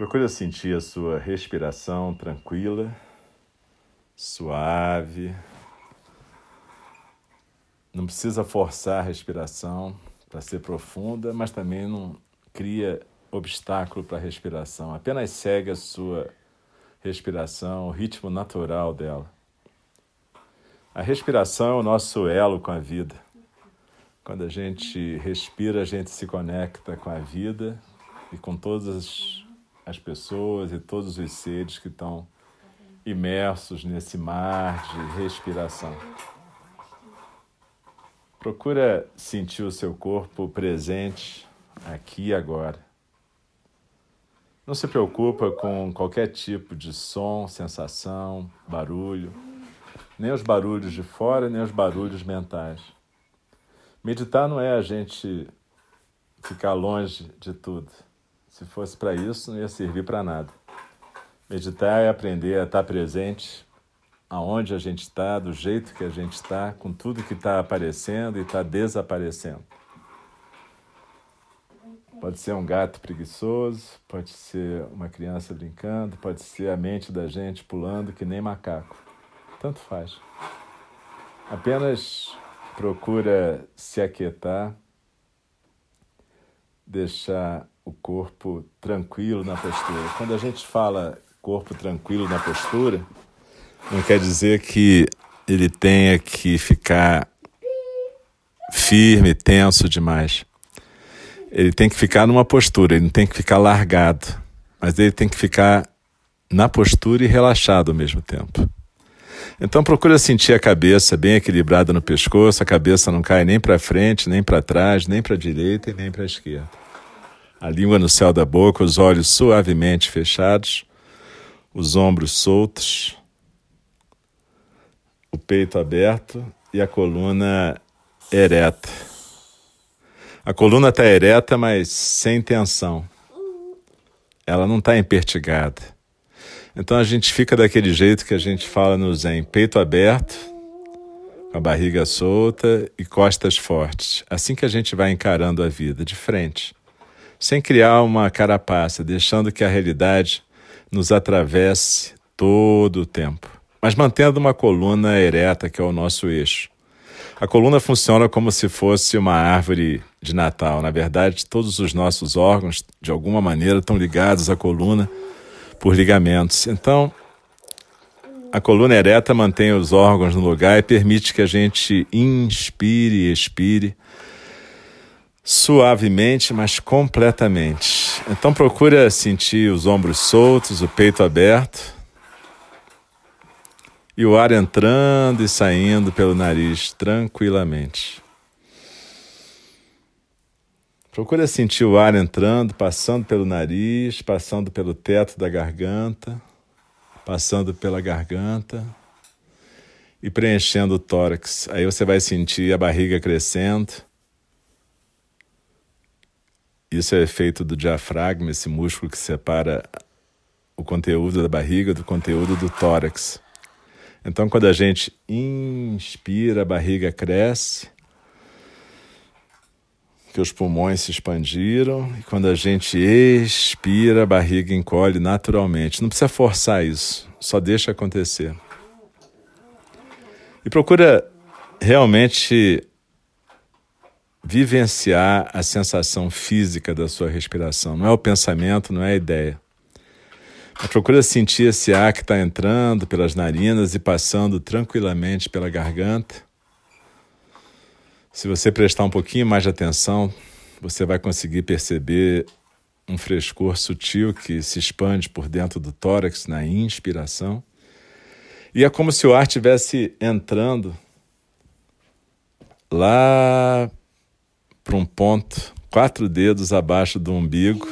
Procure sentir a sua respiração tranquila, suave. Não precisa forçar a respiração para ser profunda, mas também não cria obstáculo para a respiração. Apenas segue a sua respiração, o ritmo natural dela. A respiração é o nosso elo com a vida. Quando a gente respira, a gente se conecta com a vida e com todas as pessoas e todos os seres que estão imersos nesse mar de respiração. Procura sentir o seu corpo presente aqui e agora. Não se preocupa com qualquer tipo de som, sensação, barulho, nem os barulhos de fora, nem os barulhos mentais. Meditar não é a gente ficar longe de tudo. Se fosse para isso, não ia servir para nada. Meditar é aprender a estar presente aonde a gente está, do jeito que a gente está, com tudo que está aparecendo e está desaparecendo. Pode ser um gato preguiçoso, pode ser uma criança brincando, pode ser a mente da gente pulando que nem macaco. Tanto faz. Apenas procura se aquietar, deixar o corpo tranquilo na postura. Quando a gente fala corpo tranquilo na postura, não quer dizer que ele tenha que ficar firme, tenso demais. Ele tem que ficar numa postura, ele não tem que ficar largado, mas ele tem que ficar na postura e relaxado ao mesmo tempo. Então procura sentir a cabeça bem equilibrada no pescoço, a cabeça não cai nem para frente, nem para trás, nem para a direita e nem para a esquerda. A língua no céu da boca, os olhos suavemente fechados, os ombros soltos, o peito aberto e a coluna ereta. A coluna está ereta, mas sem tensão. Ela não está empertigada. Então a gente fica daquele jeito que a gente fala no Zen: peito aberto, com a barriga solta e costas fortes. Assim que a gente vai encarando a vida, de frente. Sem criar uma carapaça, deixando que a realidade nos atravesse todo o tempo mas mantendo uma coluna ereta, que é o nosso eixo. A coluna funciona como se fosse uma árvore de Natal. Na verdade, todos os nossos órgãos, de alguma maneira, estão ligados à coluna por ligamentos. Então, a coluna ereta mantém os órgãos no lugar e permite que a gente inspire e expire suavemente, mas completamente. Então, procura sentir os ombros soltos, o peito aberto e o ar entrando e saindo pelo nariz tranquilamente. Procura sentir o ar entrando, passando pelo nariz, passando pelo teto da garganta, passando pela garganta e preenchendo o tórax. Aí você vai sentir a barriga crescendo. Isso é efeito do diafragma, esse músculo que separa o conteúdo da barriga do conteúdo do tórax. Então, quando a gente inspira, a barriga cresce, que os pulmões se expandiram, e quando a gente expira, a barriga encolhe naturalmente. Não precisa forçar isso, só deixa acontecer. E procura realmente vivenciar a sensação física da sua respiração. Não é o pensamento, não é a ideia. Procura sentir esse ar que está entrando pelas narinas e passando tranquilamente pela garganta. Se você prestar um pouquinho mais de atenção, você vai conseguir perceber um frescor sutil que se expande por dentro do tórax na inspiração. E é como se o ar estivesse entrando lá para um ponto, quatro dedos abaixo do umbigo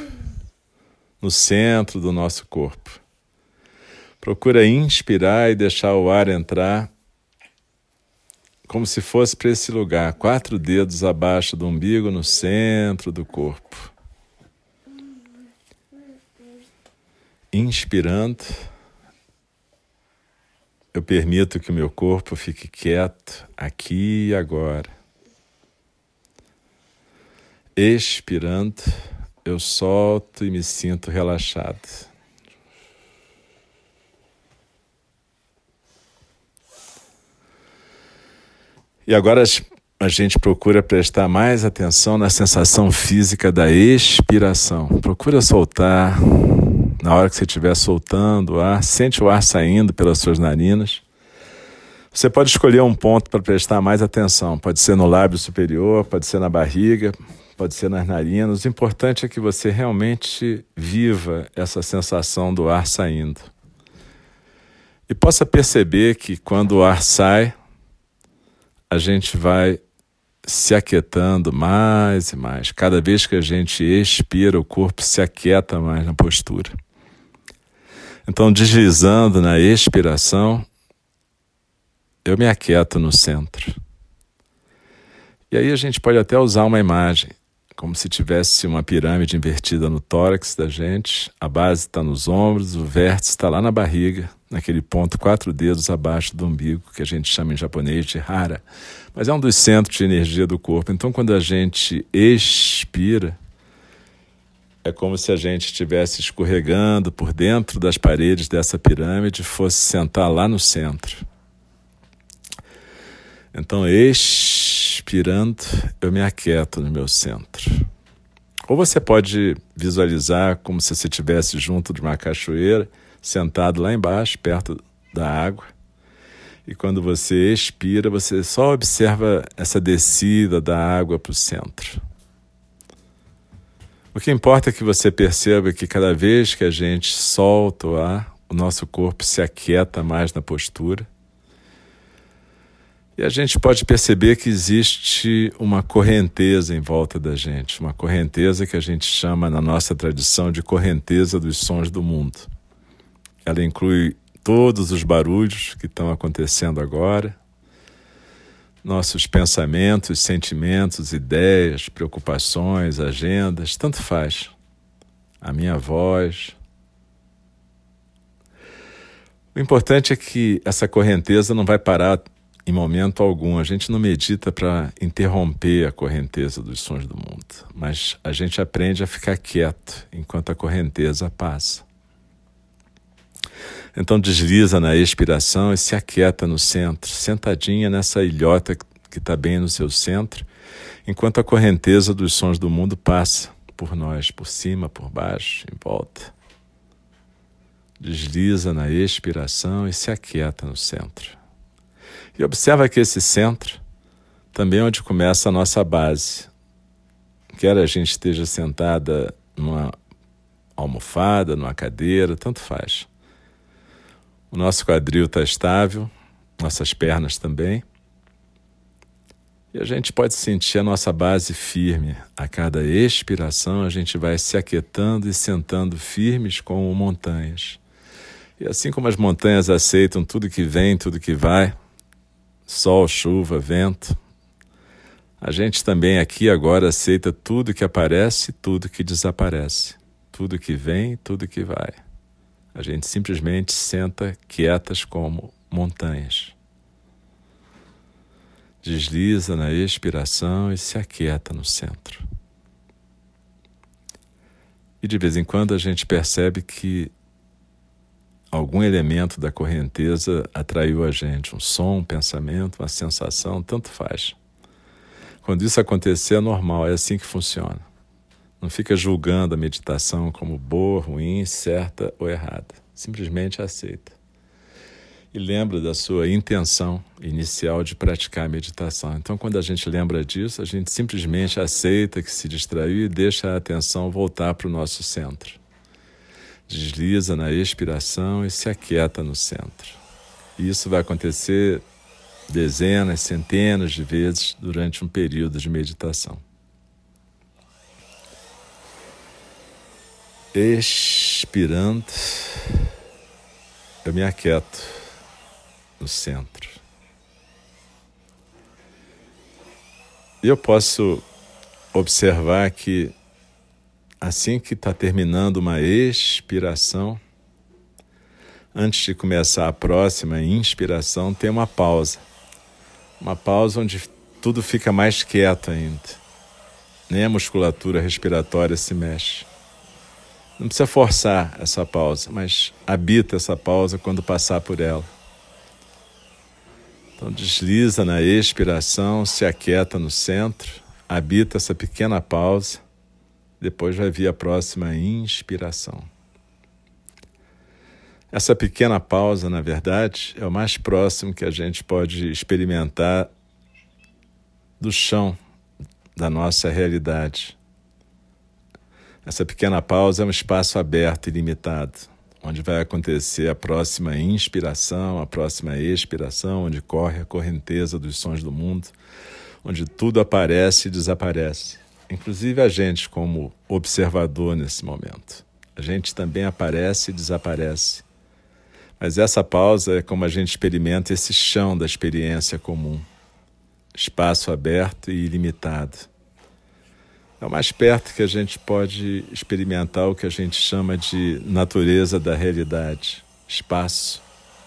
no centro do nosso corpo. Procura inspirar e deixar o ar entrar como se fosse para esse lugar, quatro dedos abaixo do umbigo, no centro do corpo. Inspirando, eu permito que o meu corpo fique quieto aqui e agora. Expirando, eu solto e me sinto relaxado. E agora a gente procura prestar mais atenção na sensação física da expiração. Procura soltar. Na hora que você estiver soltando o ar, sente o ar saindo pelas suas narinas. Você pode escolher um ponto para prestar mais atenção. Pode ser no lábio superior, pode ser na barriga, pode ser nas narinas. O importante é que você realmente viva essa sensação do ar saindo. E possa perceber que quando o ar sai, a gente vai se aquietando mais e mais. Cada vez que a gente expira, o corpo se aquieta mais na postura. Então, deslizando na expiração, eu me aquieto no centro. E aí a gente pode até usar uma imagem como se tivesse uma pirâmide invertida no tórax da gente, a base está nos ombros, o vértice está lá na barriga, naquele ponto quatro dedos abaixo do umbigo, que a gente chama em japonês de hara, mas é um dos centros de energia do corpo. Então, quando a gente expira, é como se a gente estivesse escorregando por dentro das paredes dessa pirâmide fosse sentar lá no centro. Então, expira Respirando, eu me aquieto no meu centro. Ou você pode visualizar como se você estivesse junto de uma cachoeira, sentado lá embaixo, perto da água. E quando você expira, você só observa essa descida da água para o centro. O que importa é que você perceba que cada vez que a gente solta o ar, o nosso corpo se aquieta mais na postura e a gente pode perceber que existe uma correnteza em volta da gente, uma correnteza que a gente chama na nossa tradição de correnteza dos sons do mundo. Ela inclui todos os barulhos que estão acontecendo agora, nossos pensamentos, sentimentos, ideias, preocupações, agendas, tanto faz. A minha voz. O importante é que essa correnteza não vai parar em momento algum. A gente não medita para interromper a correnteza dos sons do mundo, mas a gente aprende a ficar quieto enquanto a correnteza passa. Então desliza na expiração e se aquieta no centro, sentadinha nessa ilhota que está bem no seu centro, enquanto a correnteza dos sons do mundo passa por nós, por cima, por baixo, em volta. Desliza na expiração e se aquieta no centro. E observa que esse centro também é onde começa a nossa base. Quer a gente esteja sentada numa almofada, numa cadeira, tanto faz. O nosso quadril está estável, nossas pernas também. E a gente pode sentir a nossa base firme. A cada expiração, a gente vai se aquietando e sentando firmes como montanhas. E assim como as montanhas aceitam tudo que vem, tudo que vai, sol, chuva, vento. A gente também aqui agora aceita tudo que aparece, tudo que desaparece, tudo que vem, tudo que vai. A gente simplesmente senta quietas como montanhas. Desliza na expiração e se aquieta no centro. E de vez em quando a gente percebe que algum elemento da correnteza atraiu a gente, um som, um pensamento, uma sensação, tanto faz. Quando isso acontecer, é normal, é assim que funciona. Não fica julgando a meditação como boa, ruim, certa ou errada. Simplesmente aceita. E lembra da sua intenção inicial de praticar a meditação. Então, quando a gente lembra disso, a gente simplesmente aceita que se distraiu e deixa a atenção voltar para o nosso centro desliza na expiração e se aquieta no centro. E isso vai acontecer dezenas, centenas de vezes durante um período de meditação. Expirando, eu me aquieto no centro. E eu posso observar que assim que está terminando uma expiração, antes de começar a próxima inspiração, tem uma pausa. Uma pausa onde tudo fica mais quieto ainda. nem a musculatura respiratória se mexe. Não precisa forçar essa pausa, mas habita essa pausa quando passar por ela. Então desliza na expiração, se aquieta no centro, habita essa pequena pausa, depois vai vir a próxima inspiração. Essa pequena pausa, na verdade, é o mais próximo que a gente pode experimentar do chão da nossa realidade. Essa pequena pausa é um espaço aberto e limitado, onde vai acontecer a próxima inspiração, a próxima expiração, onde corre a correnteza dos sons do mundo, onde tudo aparece e desaparece, inclusive a gente como observador nesse momento. A gente também aparece e desaparece mas essa pausa é como a gente experimenta esse chão da experiência comum, espaço aberto e ilimitado. É o mais perto que a gente pode experimentar o que a gente chama de natureza da realidade, espaço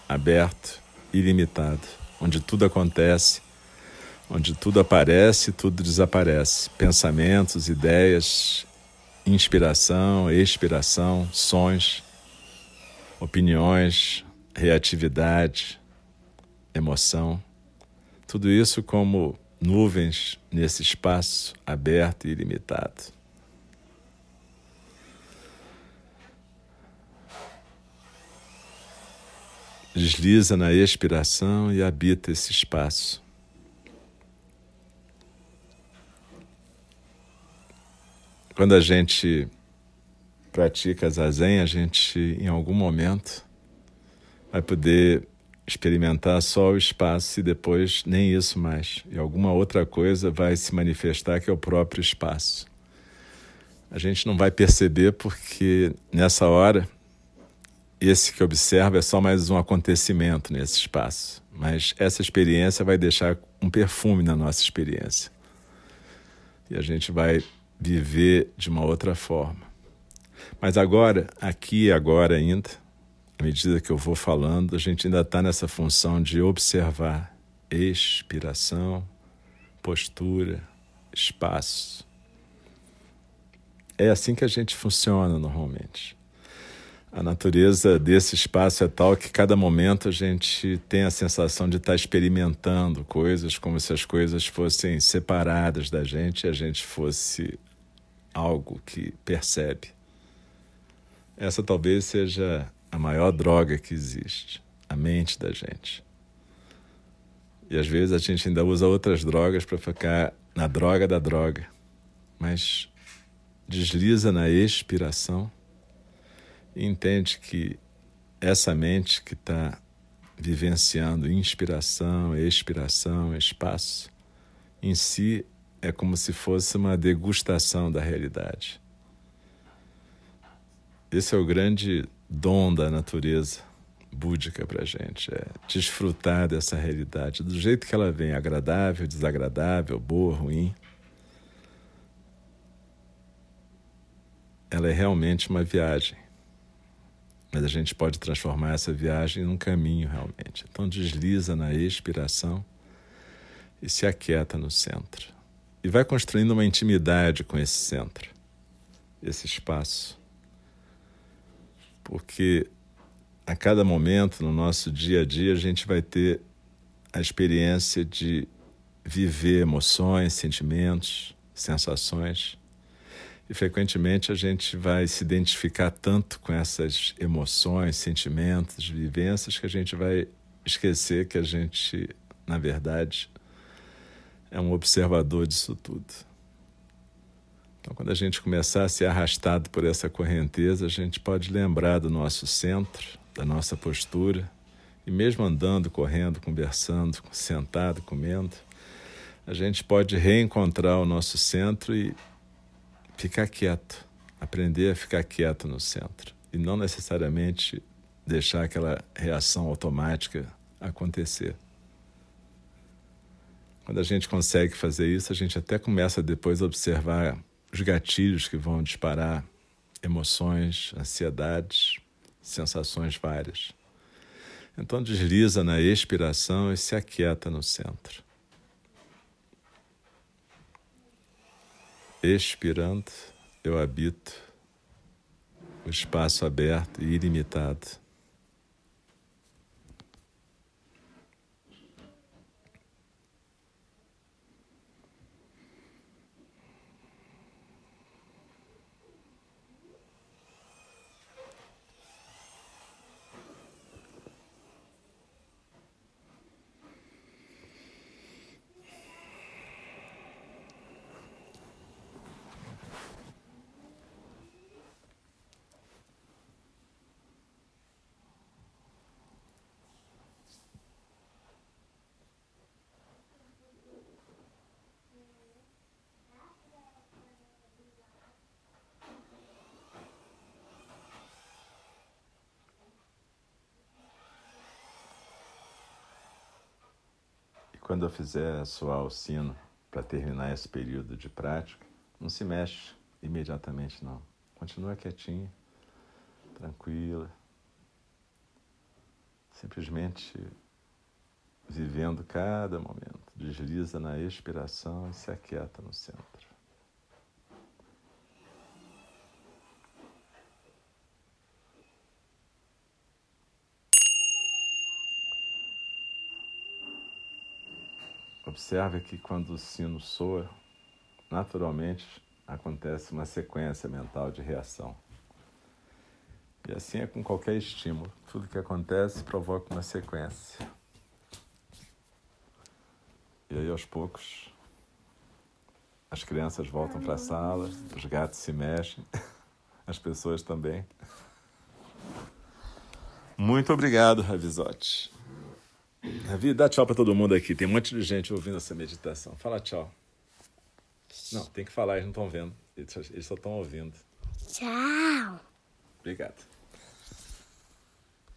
aberto ilimitado, onde tudo acontece, onde tudo aparece e tudo desaparece. Pensamentos, ideias, inspiração, expiração, sons opiniões, reatividade, emoção, tudo isso como nuvens nesse espaço aberto e ilimitado. Desliza na expiração e habita esse espaço. Quando a gente pratica zazen, a gente em algum momento vai poder experimentar só o espaço e depois nem isso mais. E alguma outra coisa vai se manifestar que é o próprio espaço. A gente não vai perceber porque nessa hora esse que observa é só mais um acontecimento nesse espaço. Mas essa experiência vai deixar um perfume na nossa experiência. E a gente vai viver de uma outra forma. Mas agora, aqui e agora ainda, à medida que eu vou falando, a gente ainda está nessa função de observar expiração, postura, espaço. É assim que a gente funciona normalmente. A natureza desse espaço é tal que cada momento a gente tem a sensação de estar tá experimentando coisas como se as coisas fossem separadas da gente e a gente fosse algo que percebe. Essa talvez seja a maior droga que existe, a mente da gente. E às vezes a gente ainda usa outras drogas para ficar na droga da droga, mas desliza na expiração e entende que essa mente que está vivenciando inspiração, expiração, espaço, em si é como se fosse uma degustação da realidade. Esse é o grande dom da natureza búdica para a gente, é desfrutar dessa realidade do jeito que ela vem, agradável, desagradável, boa, ruim. Ela é realmente uma viagem, mas a gente pode transformar essa viagem num caminho realmente. Então desliza na expiração e se aquieta no centro. E vai construindo uma intimidade com esse centro, esse espaço porque a cada momento no nosso dia a dia a gente vai ter a experiência de viver emoções, sentimentos, sensações. E frequentemente a gente vai se identificar tanto com essas emoções, sentimentos, vivências que a gente vai esquecer que a gente, na verdade, é um observador disso tudo. Então, quando a gente começar a ser arrastado por essa correnteza, a gente pode lembrar do nosso centro, da nossa postura, e mesmo andando, correndo, conversando, sentado, comendo, a gente pode reencontrar o nosso centro e ficar quieto, aprender a ficar quieto no centro e não necessariamente deixar aquela reação automática acontecer. Quando a gente consegue fazer isso, a gente até começa depois a observar os gatilhos que vão disparar emoções, ansiedades, sensações várias. Então desliza na expiração e se aquieta no centro. Expirando, eu habito o espaço aberto e ilimitado. Quando eu fizer soar o sino para terminar esse período de prática, não se mexe imediatamente, não. Continua quietinha, tranquila, simplesmente vivendo cada momento. Desliza na expiração e se aquieta no centro. Observe que quando o sino soa, naturalmente acontece uma sequência mental de reação. E assim é com qualquer estímulo. Tudo que acontece provoca uma sequência. E aí, aos poucos, as crianças voltam para a sala, os gatos se mexem, as pessoas também. Muito obrigado, Ravizotti. Ravi, dá tchau para todo mundo aqui. Tem um monte de gente ouvindo essa meditação. Fala tchau. Não, tem que falar, eles não estão vendo. Eles só estão ouvindo. Tchau. Obrigado.